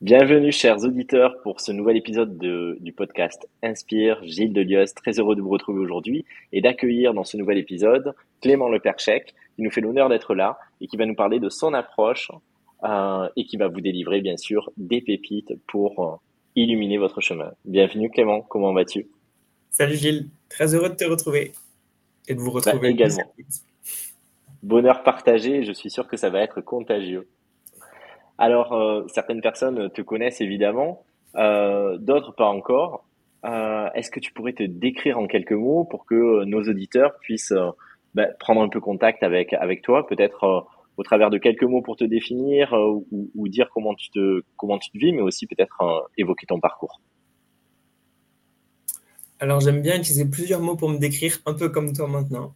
Bienvenue, chers auditeurs, pour ce nouvel épisode du podcast Inspire. Gilles Delieus, très heureux de vous retrouver aujourd'hui et d'accueillir dans ce nouvel épisode Clément Leperchec, qui nous fait l'honneur d'être là et qui va nous parler de son approche euh, et qui va vous délivrer, bien sûr, des pépites pour euh, illuminer votre chemin. Bienvenue, Clément. Comment vas-tu? Salut, Gilles. Très heureux de te retrouver et de vous bah, retrouver également. Bonheur partagé. Je suis sûr que ça va être contagieux. Alors, euh, certaines personnes te connaissent évidemment, euh, d'autres pas encore. Euh, est-ce que tu pourrais te décrire en quelques mots pour que nos auditeurs puissent bah, prendre un peu contact avec avec toi, peut-être au travers de quelques mots pour te définir ou, dire comment tu te comment tu te vis, mais aussi peut-être évoquer ton parcours? Alors j'aime bien utiliser plusieurs mots pour me décrire, un peu comme toi maintenant.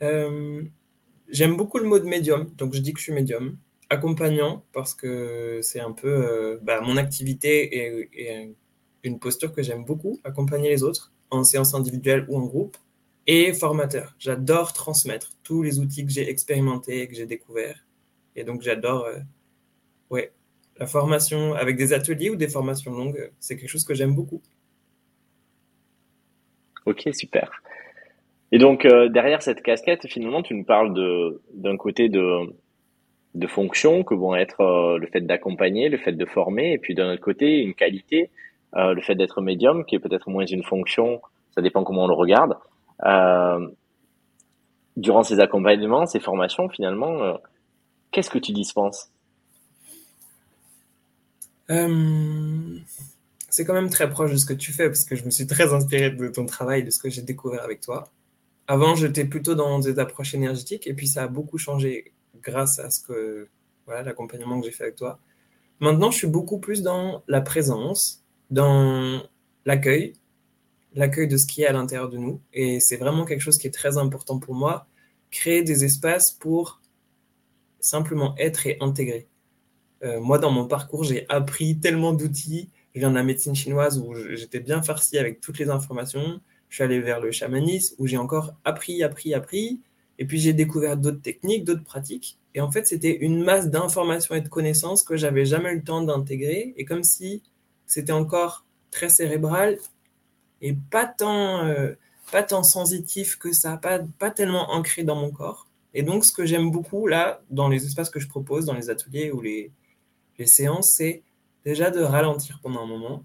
j'aime beaucoup le mot de médium, donc je dis que je suis médium accompagnant parce que c'est un peu euh, bah, mon activité et, une posture que j'aime beaucoup, accompagner les autres en séance individuelle ou en groupe, et formateur. J'adore transmettre tous les outils que j'ai expérimentés et que j'ai découverts. Et donc j'adore euh, ouais, la formation avec des ateliers ou des formations longues, c'est quelque chose que j'aime beaucoup. Ok, super. Et donc euh, derrière cette casquette, finalement, tu nous parles d'un côté de de fonctions que vont être euh, le fait d'accompagner, le fait de former, et puis d'un autre côté, une qualité, euh, le fait d'être médium, qui est peut-être moins une fonction, ça dépend comment on le regarde. Euh, durant ces accompagnements, ces formations, finalement, qu'est-ce que tu dispenses? C'est quand même très proche de ce que tu fais, parce que je me suis très inspiré de ton travail, de ce que j'ai découvert avec toi. Avant, j'étais plutôt dans des approches énergétiques, et puis ça a beaucoup changé grâce à ce que voilà l'accompagnement que j'ai fait avec toi. Maintenant, je suis beaucoup plus dans la présence, dans l'accueil, l'accueil de ce qui est à l'intérieur de nous. Et c'est vraiment quelque chose qui est très important pour moi, créer des espaces pour simplement être et intégrer. Euh, moi, dans mon parcours, j'ai appris tellement d'outils. Je viens de la médecine chinoise où j'étais bien farci avec toutes les informations. Je suis allé vers le chamanisme où j'ai encore appris, appris, appris. Et puis j'ai découvert d'autres techniques, d'autres pratiques. Et en fait, c'était une masse d'informations et de connaissances que j'avais jamais eu le temps d'intégrer. Et comme si c'était encore très cérébral et pas tant, euh, pas tant sensitif que ça, pas, pas tellement ancré dans mon corps. Et donc, ce que j'aime beaucoup là, dans les espaces que je propose, dans les ateliers ou les, les séances, c'est déjà de ralentir pendant un moment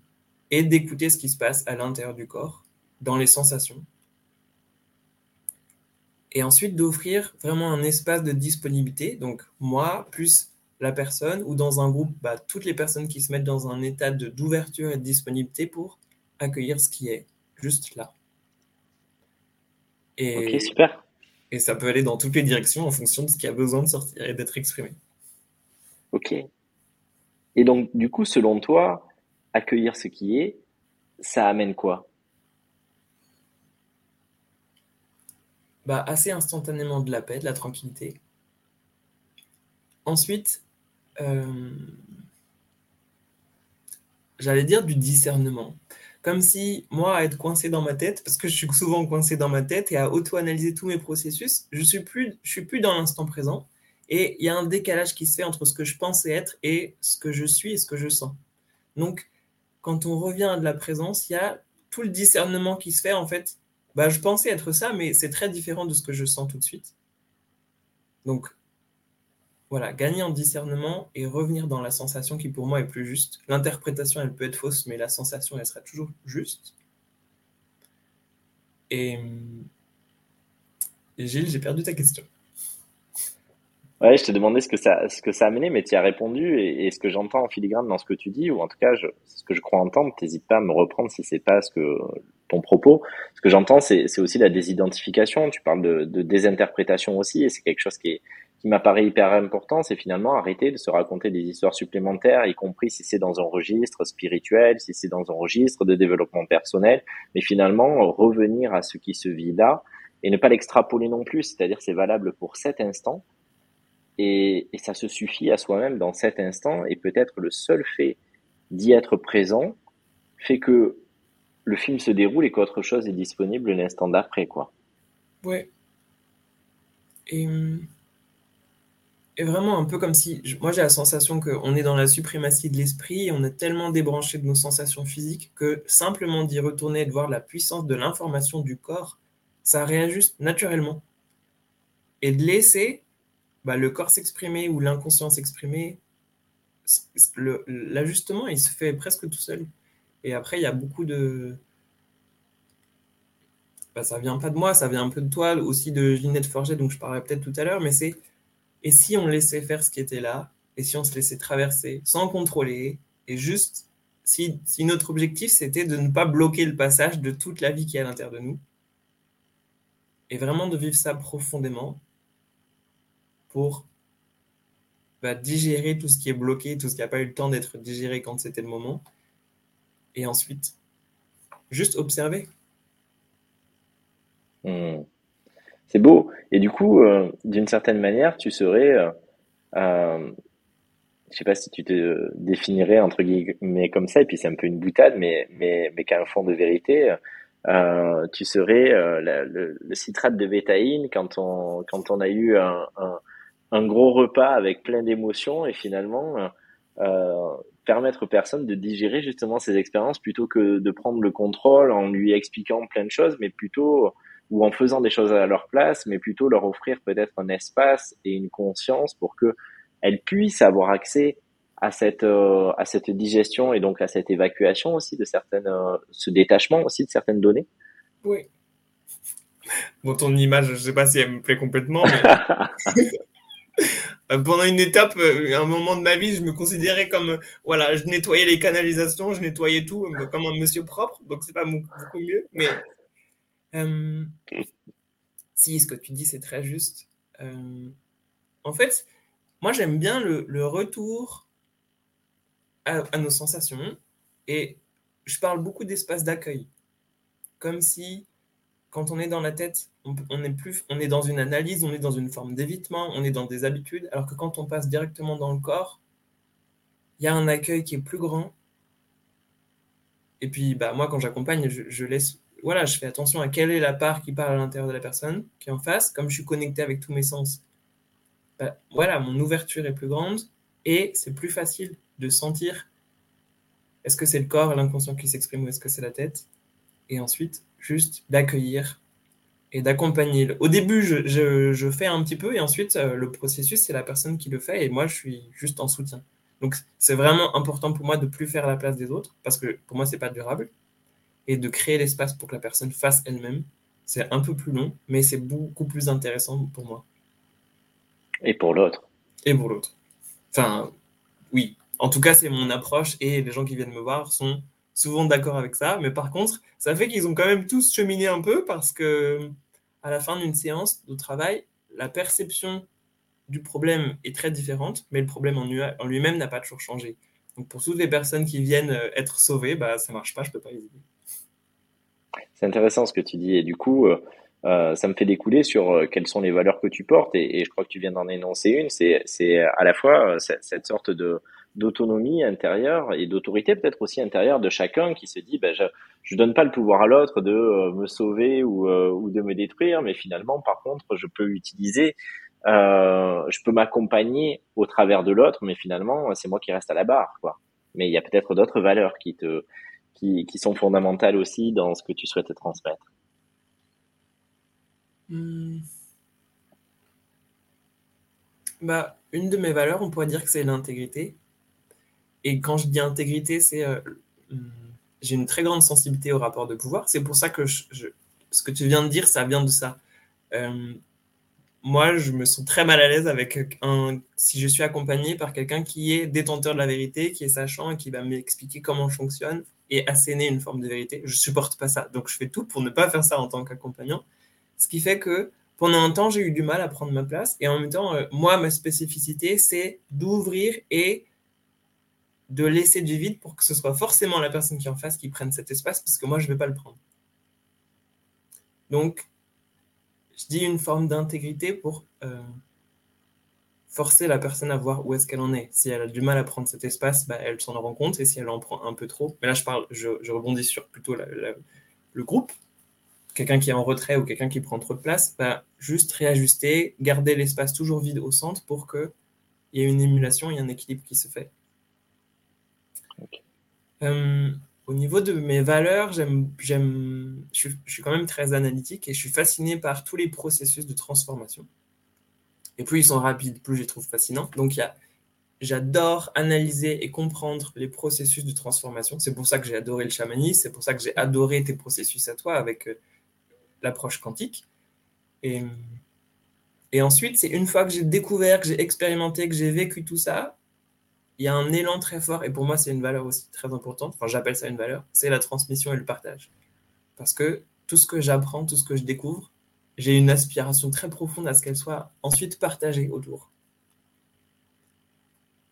et d'écouter ce qui se passe à l'intérieur du corps, dans les sensations et ensuite d'offrir vraiment un espace de disponibilité, donc moi plus la personne, ou dans un groupe, bah, toutes les personnes qui se mettent dans un état d'ouverture et de disponibilité pour accueillir ce qui est juste là. Et, ok, super. Et ça peut aller dans toutes les directions en fonction de ce qui a besoin de sortir et d'être exprimé. Ok. Et donc, du coup, selon toi, accueillir ce qui est, ça amène quoi? Bah, assez instantanément de la paix, de la tranquillité. Ensuite, euh, j'allais dire du discernement. Comme si moi, à être coincé dans ma tête, parce que je suis souvent coincé dans ma tête et à auto-analyser tous mes processus, je suis plus, suis plus dans l'instant présent. Et il y a un décalage qui se fait entre ce que je pensais être et ce que je suis et ce que je sens. Donc, quand on revient à de la présence, il y a tout le discernement qui se fait en fait bah, je pensais être ça, mais c'est très différent de ce que je sens tout de suite. Donc, voilà, gagner en discernement et revenir dans la sensation qui pour moi est plus juste. L'interprétation, elle peut être fausse, mais la sensation, elle sera toujours juste. Et, Gilles, j'ai perdu ta question. Ouais, je te demandais ce que ça, ce que ça mais tu as répondu. Et, ce que j'entends en filigrane dans ce que tu dis, ou en tout cas, ce que je crois entendre, n'hésite pas à me reprendre si c'est pas ce que ton propos. Ce que j'entends, c'est aussi la désidentification. Tu parles de, désinterprétation aussi, et c'est quelque chose qui, qui m'apparaît hyper important. C'est finalement arrêter de se raconter des histoires supplémentaires, y compris si c'est dans un registre spirituel, si c'est dans un registre de développement personnel, mais finalement revenir à ce qui se vit là et ne pas l'extrapoler non plus. C'est-à-dire, c'est valable pour cet instant. Et, et ça se suffit à soi-même dans cet instant, et peut-être le seul fait d'y être présent fait que le film se déroule et qu'autre chose est disponible l'instant d'après, quoi? Ouais. Et, Et vraiment un peu comme si, moi j'ai la sensation qu'on est dans la suprématie de l'esprit, et on est tellement débranché de nos sensations physiques que simplement d'y retourner et de voir la puissance de l'information du corps, ça réajuste naturellement. Et de laisser bah, le corps s'exprimer ou l'inconscient s'exprimer, l'ajustement, il se fait presque tout seul. Et après, il y a beaucoup de... Bah, ça vient pas de moi, ça vient un peu de toi, aussi de Ginette Forget, donc je parlerai peut-être tout à l'heure, mais c'est et si on laissait faire ce qui était là, et si on se laissait traverser sans contrôler, et juste si, si notre objectif c'était de ne pas bloquer le passage de toute la vie qui est à l'intérieur de nous, et vraiment de vivre ça profondément pour bah, digérer tout ce qui est bloqué, tout ce qui n'a pas eu le temps d'être digéré quand c'était le moment, et ensuite juste observer. Hmm. C'est beau. Et du coup, euh, d'une certaine manière, tu serais, euh, euh, je sais pas si tu te définirais entre guillemets comme ça, et puis c'est un peu une boutade, mais mais mais qu'à un fond de vérité, euh, tu serais euh, le, citrate de bétaïne quand on quand on a eu un, gros repas avec plein d'émotions et finalement permettre aux personnes de digérer justement ces expériences plutôt que de prendre le contrôle en lui expliquant plein de choses, mais plutôt ou en faisant des choses à leur place, mais plutôt leur offrir peut-être un espace et une conscience pour que elles puissent avoir accès à cette euh, à cette digestion et donc à cette évacuation aussi de certaines euh, ce détachement aussi de certaines données. Oui. Bon, ton image, je sais pas si elle me plaît complètement, mais pendant une étape, euh, un moment de ma vie, je me considérais comme voilà, je nettoyais les canalisations, je nettoyais tout comme un monsieur propre, donc c'est pas beaucoup mieux, mais euh, si, ce que tu dis, c'est très juste. Euh, en fait, moi, j'aime bien le, retour à, nos sensations et je parle beaucoup d'espace d'accueil. Comme si, quand on est dans la tête, on, est plus, on est dans une analyse, on est dans une forme d'évitement, on est dans des habitudes, alors que quand on passe directement dans le corps, il y a un accueil qui est plus grand. Et puis, bah, moi, quand j'accompagne, je laisse voilà, je fais attention à quelle est la part qui parle à l'intérieur de la personne qui est en face. Comme je suis connecté avec tous mes sens, bah, voilà, mon ouverture est plus grande et c'est plus facile de sentir est-ce que c'est le corps, l'inconscient qui s'exprime ou est-ce que c'est la tête Et ensuite, juste d'accueillir et d'accompagner. Au début, je, fais un petit peu et ensuite, euh, le processus, c'est la personne qui le fait et moi, je suis juste en soutien. Donc, c'est vraiment important pour moi de plus faire la place des autres parce que pour moi, c'est pas durable et de créer l'espace pour que la personne fasse elle-même. C'est un peu plus long, mais c'est beaucoup plus intéressant pour moi. Et pour l'autre. Et pour l'autre. Enfin, oui. En tout cas, c'est mon approche et les gens qui viennent me voir sont souvent d'accord avec ça. Mais par contre, ça fait qu'ils ont quand même tous cheminé un peu parce que à la fin d'une séance de travail, la perception du problème est très différente, mais le problème en lui-même n'a pas toujours changé. Donc pour toutes les personnes qui viennent euh, être sauvées, bah, ça marche pas, je peux pas les aider. C'est intéressant ce que tu dis et du coup, euh, euh, ça me fait découler sur quelles sont les valeurs que tu portes et, je crois que tu viens d'en énoncer une. C'est à la fois cette, sorte de d'autonomie intérieure et d'autorité peut-être aussi intérieure de chacun qui se dit ben je je donne pas le pouvoir à l'autre de me sauver ou, ou de me détruire mais finalement par contre je peux utiliser je peux m'accompagner au travers de l'autre mais finalement c'est moi qui reste à la barre quoi mais il y a peut-être d'autres valeurs qui te qui, sont fondamentales aussi dans ce que tu souhaites transmettre hmm. bah, Une de mes valeurs, on pourrait dire que c'est l'intégrité. Et quand je dis intégrité, c'est euh, j'ai une très grande sensibilité au rapport de pouvoir. C'est pour ça que ce que tu viens de dire, ça vient de ça. Euh, moi, je me sens très mal à l'aise avec un, si je suis accompagné par quelqu'un qui est détenteur de la vérité, qui est sachant et qui va m'expliquer comment je fonctionne et asséner une forme de vérité. Je supporte pas ça. Donc, je fais tout pour ne pas faire ça en tant qu'accompagnant. Ce qui fait que pendant un temps, j'ai eu du mal à prendre ma place. Et en même temps, euh, moi, ma spécificité, c'est d'ouvrir et de laisser du vide pour que ce soit forcément la personne qui en face qui prenne cet espace, parce que moi, je ne vais pas le prendre. Donc, je dis une forme d'intégrité pour euh, forcer la personne à voir où est-ce qu'elle en est. Si elle a du mal à prendre cet espace, bah, elle s'en rend compte, et si elle en prend un peu trop, mais là je parle, je, rebondis sur plutôt le groupe, quelqu'un qui est en retrait ou quelqu'un qui prend trop de place, bah, juste réajuster, garder l'espace toujours vide au centre pour que il y a une émulation, il y a un équilibre qui se fait. Euh, au niveau de mes valeurs, j'aime, j'aime, je, suis quand même très analytique et je suis fasciné par tous les processus de transformation. Et plus ils sont rapides, plus je les trouve fascinants. Donc, j'adore analyser et comprendre les processus de transformation. C'est pour ça que j'ai adoré le chamanisme, c'est pour ça que j'ai adoré tes processus à toi avec euh, l'approche quantique. Et ensuite, c'est une fois que j'ai découvert, que j'ai expérimenté, que j'ai vécu tout ça, il y a un élan très fort, et pour moi, c'est une valeur aussi très importante, enfin, j'appelle ça une valeur, c'est la transmission et le partage. Parce que tout ce que j'apprends, tout ce que je découvre, j'ai une aspiration très profonde à ce qu'elle soit ensuite partagée autour.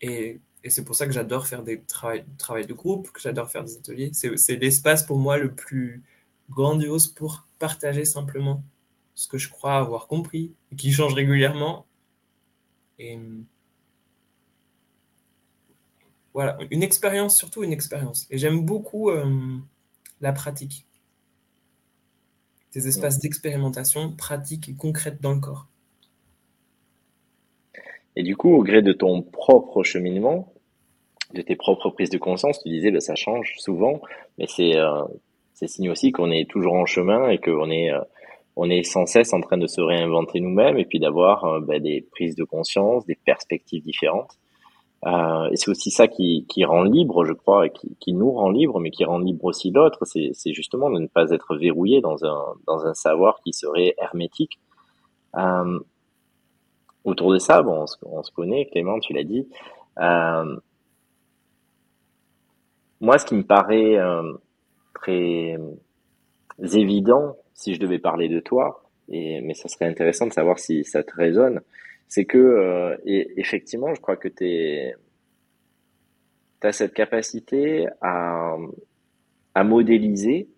Et, c'est pour ça que j'adore faire des travaux travail de groupe, que j'adore faire des ateliers. C'est l'espace pour moi le plus grandiose pour partager simplement ce que je crois avoir compris, qui change régulièrement. Voilà, une expérience, surtout une expérience. Et j'aime beaucoup euh, la pratique. Des espaces d'expérimentation pratiques et concrètes dans le corps. Et du coup, au gré de ton propre cheminement, de tes propres prises de conscience, tu disais, que bah, ça change souvent, mais c'est euh, signe aussi qu'on est toujours en chemin et qu'on est, euh, on est sans cesse en train de se réinventer nous-mêmes et puis d'avoir euh, bah, des prises de conscience, des perspectives différentes. Euh, et c'est aussi ça qui, qui rend libre, je crois, et qui, qui nous rend libre, mais qui rend libre aussi l'autre. C'est justement de ne pas être verrouillé dans un, dans un savoir qui serait hermétique. Euh, autour de ça, bon, on se, on se connaît, Clément, tu l'as dit. Euh, moi, ce qui me paraît euh, très évident, si je devais parler de toi, et, mais ça serait intéressant de savoir si ça te résonne, c'est que euh, effectivement, je crois que tu as cette capacité à, à modéliser,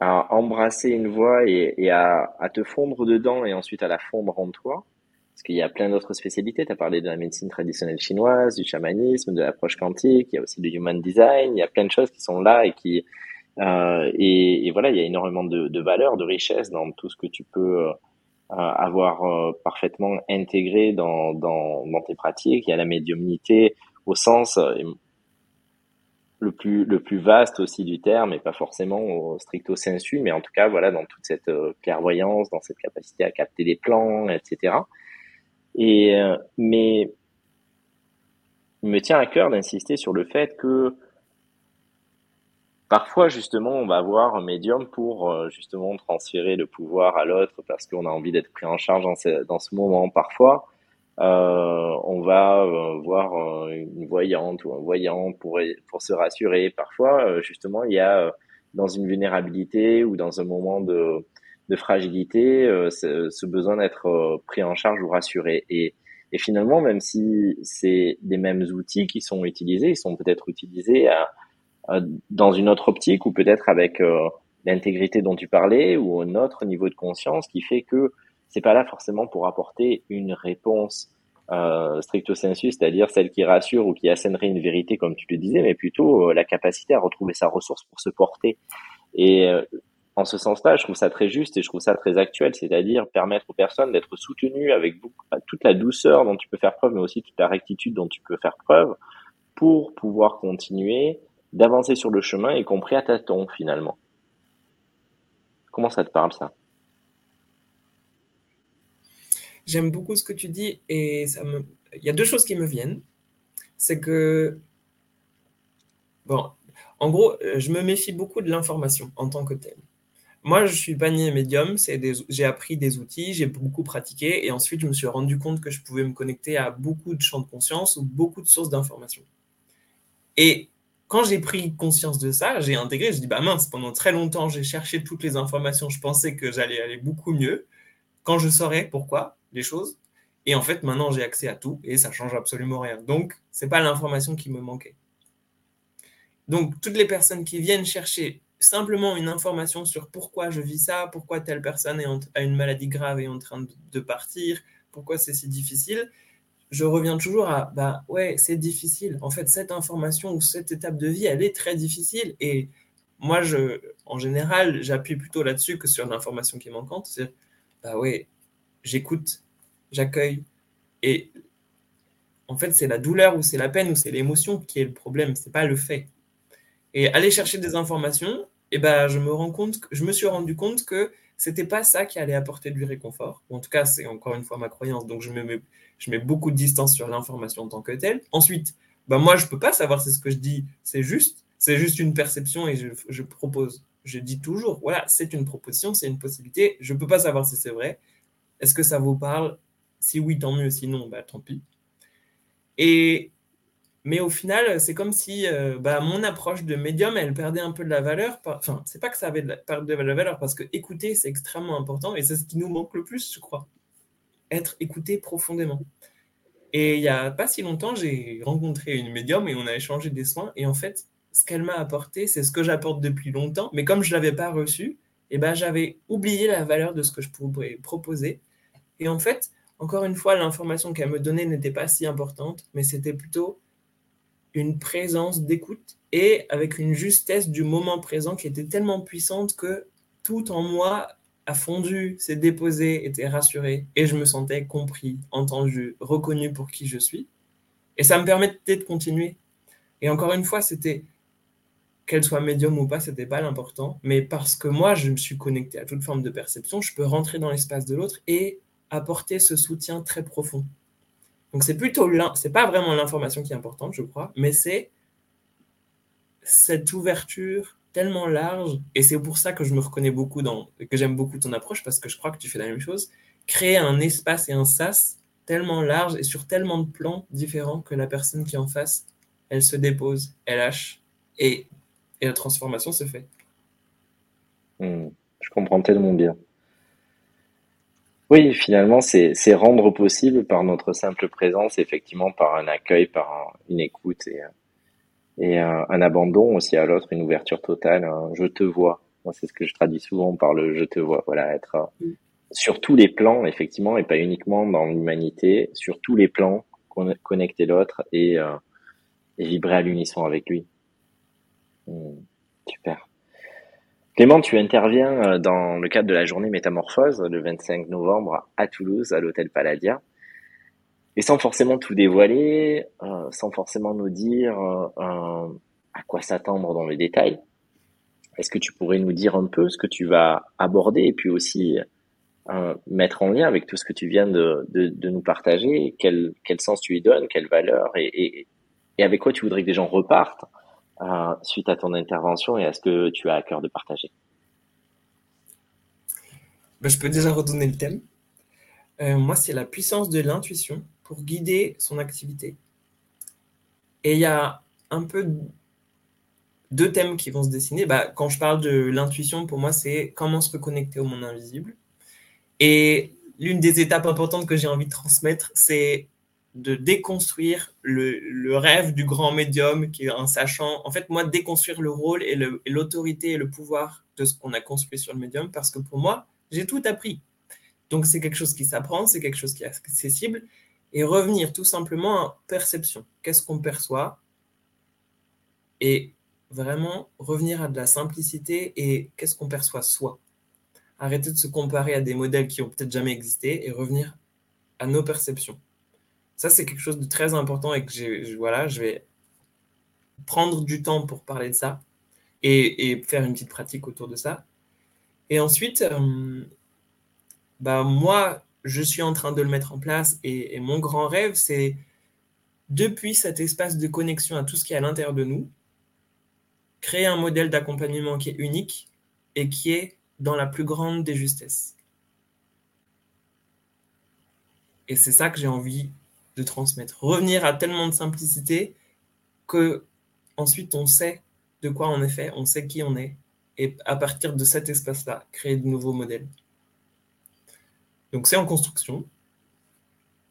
à embrasser une voix et, à, te fondre dedans et ensuite à la fondre en toi. Parce qu'il y a plein d'autres spécialités. Tu as parlé de la médecine traditionnelle chinoise, du chamanisme, de l'approche quantique, il y a aussi du human design, il y a plein de choses qui sont là et qui... Euh, et, et, voilà, il y a énormément de, de valeur, de richesse dans tout ce que tu peux euh, avoir euh, parfaitement intégré dans, dans, dans, tes pratiques. Il y a la médiumnité au sens euh, le plus le plus vaste aussi du terme et pas forcément au stricto sensu mais en tout cas voilà dans toute cette euh, clairvoyance dans cette capacité à capter des plans etc et mais il me tient à cœur d'insister sur le fait que Parfois, justement, on va avoir un médium pour euh, justement transférer le pouvoir à l'autre parce qu'on a envie d'être pris en charge dans ce, dans ce moment. Parfois, euh, on va euh, voir une voyante ou un voyant pour, pour se rassurer. Parfois, justement, il y a dans une vulnérabilité ou dans un moment de, de fragilité ce, ce, besoin d'être pris en charge ou rassuré. Et, et finalement, même si c'est des mêmes outils qui sont utilisés, ils sont peut-être utilisés à euh, dans une autre optique ou peut-être avec euh, l'intégrité dont tu parlais ou un autre niveau de conscience qui fait que c'est pas là forcément pour apporter une réponse euh, stricto sensu, c'est-à-dire celle qui rassure ou qui assènerait une vérité comme tu le disais, mais plutôt euh, la capacité à retrouver sa ressource pour se porter. Et en ce sens-là, je trouve ça très juste et je trouve ça très actuel, c'est-à-dire permettre aux personnes d'être soutenues avec beaucoup, toute la douceur dont tu peux faire preuve, mais aussi toute la rectitude dont tu peux faire preuve pour pouvoir continuer d'avancer sur le chemin, y compris à tâtons finalement. Comment ça te parle ça? J'aime beaucoup ce que tu dis et ça il y a deux choses qui me viennent. C'est que, bon, en gros, je me méfie beaucoup de l'information en tant que telle. Moi, je suis panier médium, j'ai appris des outils, j'ai beaucoup pratiqué et ensuite je me suis rendu compte que je pouvais me connecter à beaucoup de champs de conscience ou beaucoup de sources d'informations. Et quand j'ai pris conscience de ça, j'ai intégré, je dis bah mince, pendant très longtemps, j'ai cherché toutes les informations, je pensais que j'allais aller beaucoup mieux quand je saurais pourquoi les choses. Et en fait, maintenant, j'ai accès à tout et ça change absolument rien. Donc, c'est pas l'information qui me manquait. Donc, toutes les personnes qui viennent chercher simplement une information sur pourquoi je vis ça, pourquoi telle personne a une maladie grave et est en train de partir, pourquoi c'est si difficile, je reviens toujours à, bah ouais, c'est difficile. En fait, cette information ou cette étape de vie, elle est très difficile. Et moi, je, en général, j'appuie plutôt là-dessus que sur l'information qui est manquante. C'est, bah ouais, j'écoute, j'accueille. Et en fait, c'est la douleur ou c'est la peine ou c'est l'émotion qui est le problème, c'est pas le fait. Et aller chercher des informations, eh ben, je me rends compte, je me suis rendu compte que c'était pas ça qui allait apporter du réconfort. en tout cas, c'est encore une fois ma croyance, donc je, me mets, je mets beaucoup de distance sur l'information en tant que telle. Ensuite, ben moi, je peux pas savoir si ce que je dis, c'est juste. C'est juste une perception et je, je propose. Je dis toujours, voilà, c'est une proposition, c'est une possibilité. Je peux pas savoir si c'est vrai. Est-ce que ça vous parle? Si oui, tant mieux. Sinon, bah, tant pis. Et, mais au final, c'est comme si euh, bah, mon approche de médium, elle perdait un peu de la valeur. Enfin, c'est pas que ça avait de la, de la valeur, parce que écouter, c'est extrêmement important et c'est ce qui nous manque le plus, je crois. Être écouté profondément. Et il n'y a pas si longtemps, j'ai rencontré une médium et on a échangé des soins. Et en fait, ce qu'elle m'a apporté, c'est ce que j'apporte depuis longtemps. Mais comme je ne l'avais pas reçu, eh ben, j'avais oublié la valeur de ce que je pourrais proposer. Et en fait, encore une fois, l'information qu'elle me donnait n'était pas si importante, mais c'était plutôt une présence d'écoute et avec une justesse du moment présent qui était tellement puissante que tout en moi a fondu, s'est déposé, était rassuré et je me sentais compris, entendu, reconnu pour qui je suis. Et ça me permettait de continuer. Et encore une fois, c'était qu'elle soit médium ou pas, c'était pas l'important, mais parce que moi, je me suis connecté à toute forme de perception, je peux rentrer dans l'espace de l'autre et apporter ce soutien très profond. Donc c'est plutôt c'est pas vraiment l'information qui est importante, je crois, mais c'est cette ouverture tellement large, et c'est pour ça que je me reconnais beaucoup dans, que j'aime beaucoup ton approche, parce que je crois que tu fais la même chose, créer un espace et un sas tellement large et sur tellement de plans différents que la personne qui est en face, elle se dépose, elle lâche, et, et la transformation se fait. Hmm. je comprends tellement bien. Oui, finalement, c'est rendre possible par notre simple présence, effectivement, par un accueil, par une écoute et, et un, abandon aussi à l'autre, une ouverture totale. je te vois. Moi, c'est ce que je traduis souvent par le je te vois. Voilà, être mm. sur tous les plans, effectivement, et pas uniquement dans l'humanité, sur tous les plans, connecter l'autre et, euh, et vibrer à l'unisson avec lui. Hmm, super. Clément, tu interviens euh, dans le cadre de la journée Métamorphose le 25 novembre à Toulouse, à l'hôtel Palladia. Et sans forcément tout dévoiler, euh, sans forcément nous dire euh, à quoi s'attendre dans les détails, est-ce que tu pourrais nous dire un peu ce que tu vas aborder et puis aussi mettre en lien avec tout ce que tu viens de, nous partager, quel, sens tu y donnes, quelle valeur? Et, et avec quoi tu voudrais que les gens repartent? Suite à ton intervention et à ce que tu as à cœur de partager ben, Je peux déjà redonner le thème. Euh, moi, c'est la puissance de l'intuition pour guider son activité. Et il y a un peu deux thèmes qui vont se dessiner. Bah, quand je parle de l'intuition, pour moi, c'est comment se reconnecter au monde invisible. Et l'une des étapes importantes que j'ai envie de transmettre, c'est de déconstruire le, rêve du grand médium qui est un sachant. En fait, moi, déconstruire le rôle et l'autorité et, le pouvoir de ce qu'on a construit sur le médium, parce que pour moi, j'ai tout appris. Donc, c'est quelque chose qui s'apprend, c'est quelque chose qui est accessible, et revenir tout simplement à perception. Qu'est-ce qu'on perçoit? Et vraiment revenir à de la simplicité et qu'est-ce qu'on perçoit soi? Arrêter de se comparer à des modèles qui ont peut-être jamais existé et revenir à nos perceptions. Ça, c'est quelque chose de très important et que je, voilà, je vais prendre du temps pour parler de ça et, faire une petite pratique autour de ça. Et ensuite, euh, bah, moi, je suis en train de le mettre en place et, mon grand rêve, c'est depuis cet espace de connexion à tout ce qui est à l'intérieur de nous, créer un modèle d'accompagnement qui est unique et qui est dans la plus grande des justesses. Et c'est ça que j'ai envie de transmettre. Revenir à tellement de simplicité que ensuite on sait de quoi on est fait, on sait qui on est, et à partir de cet espace-là, créer de nouveaux modèles. Donc c'est en construction.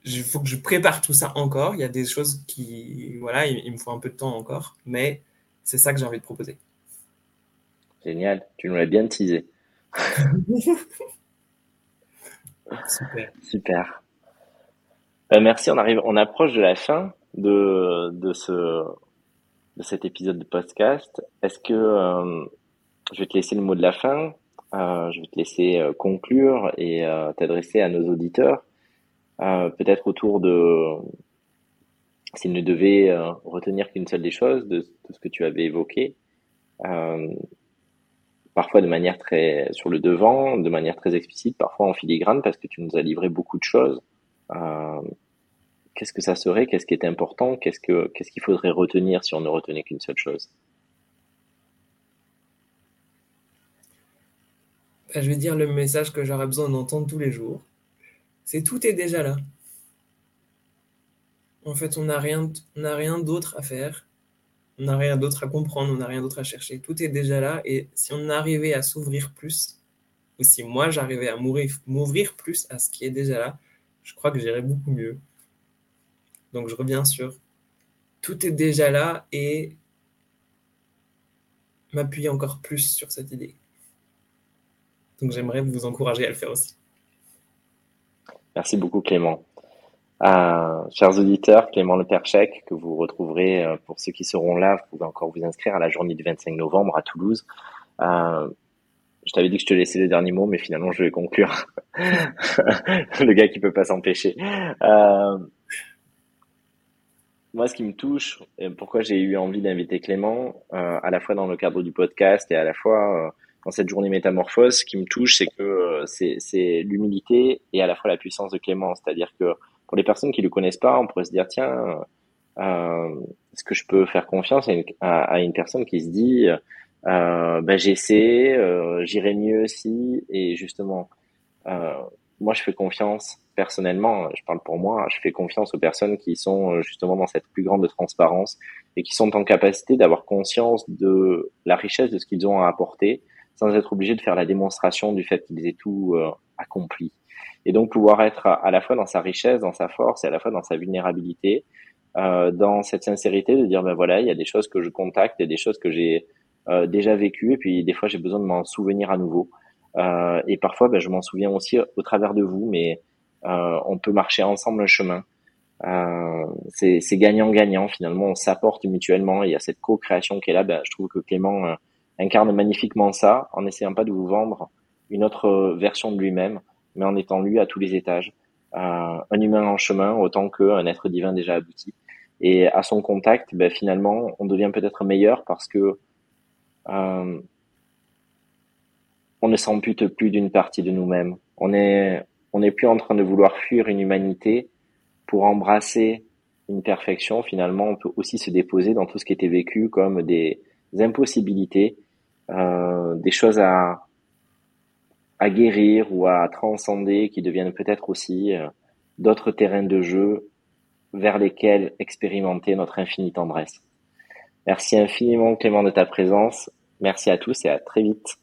Il faut que je prépare tout ça encore. Il y a des choses qui, voilà, il, me faut un peu de temps encore, mais c'est ça que j'ai envie de proposer. Génial, tu nous l'as bien teasé. Super. Super. Euh, merci, on arrive, on approche de la fin de, de ce de cet épisode de podcast. Est-ce que euh, je vais te laisser le mot de la fin, euh, je vais te laisser euh, conclure et t'adresser à nos auditeurs, peut-être autour de s'il ne devait retenir qu'une seule des choses de, ce que tu avais évoqué, parfois de manière très sur le devant, de manière très explicite, parfois en filigrane, parce que tu nous as livré beaucoup de choses. Qu'est-ce que ça serait Qu'est-ce qui est important Qu'est-ce que qu'est-ce qu'il faudrait retenir si on ne retenait qu'une seule chose? Je vais dire le message que j'aurais besoin d'entendre tous les jours. C'est tout est déjà là. En fait, on n'a rien, rien d'autre à faire. On n'a rien d'autre à comprendre, on n'a rien d'autre à chercher. Tout est déjà là. Et si on arrivait à s'ouvrir plus, ou si moi j'arrivais à m'ouvrir plus à ce qui est déjà là, je crois que j'irais beaucoup mieux. Donc je reviens sur tout est déjà là et m'appuyer encore plus sur cette idée. Donc j'aimerais vous encourager à le faire aussi. Merci beaucoup Clément. Euh, chers auditeurs, Clément Le Perchec, que vous retrouverez euh, pour ceux qui seront là, vous pouvez encore vous inscrire à la journée du 25 novembre à Toulouse. Euh, je t'avais dit que je te laissais les derniers mots, mais finalement je vais conclure. le gars qui peut pas s'empêcher. Euh, moi, ce qui me touche, et pourquoi j'ai eu envie d'inviter Clément, euh, à la fois dans le cadre du podcast et à la fois dans cette journée métamorphose, ce qui me touche, c'est que euh, c'est l'humilité et à la fois la puissance de Clément. C'est-à-dire que pour les personnes qui le connaissent pas, on pourrait se dire tiens, euh, est-ce que je peux faire confiance à une, personne qui se dit euh, ben j'essaie, euh, j'irai mieux si et justement euh, moi je fais confiance personnellement, je parle pour moi, je fais confiance aux personnes qui sont justement dans cette plus grande transparence et qui sont en capacité d'avoir conscience de la richesse de ce qu'ils ont à apporter sans être obligé de faire la démonstration du fait qu'ils aient tout euh, accompli. Et donc pouvoir être à, la fois dans sa richesse, dans sa force, et à la fois dans sa vulnérabilité, euh, dans cette sincérité de dire ben voilà, il y a des choses que je contacte, il y a des choses que j'ai euh, déjà vécues, et puis des fois j'ai besoin de m'en souvenir à nouveau. Euh, et parfois, ben, je m'en souviens aussi au travers de vous, mais euh, on peut marcher ensemble un chemin. Euh, c'est gagnant-gagnant finalement, on s'apporte mutuellement. Il y a cette co-création qui est là. Ben, je trouve que Clément incarne magnifiquement ça, en n'essayant pas de vous vendre une autre version de lui-même, mais en étant lui à tous les étages. Euh, un humain en chemin autant qu'un être divin déjà abouti. Et à son contact, ben, finalement, on devient peut-être meilleur parce que euh, on ne s'ampute plus d'une partie de nous-mêmes. On est, on n'est plus en train de vouloir fuir une humanité pour embrasser une perfection. Finalement, on peut aussi se déposer dans tout ce qui était vécu comme des impossibilités euh, des choses à, guérir ou à transcender qui deviennent peut-être aussi euh, d'autres terrains de jeu vers lesquels expérimenter notre infinie tendresse. Merci infiniment Clément de ta présence. Merci à tous et à très vite.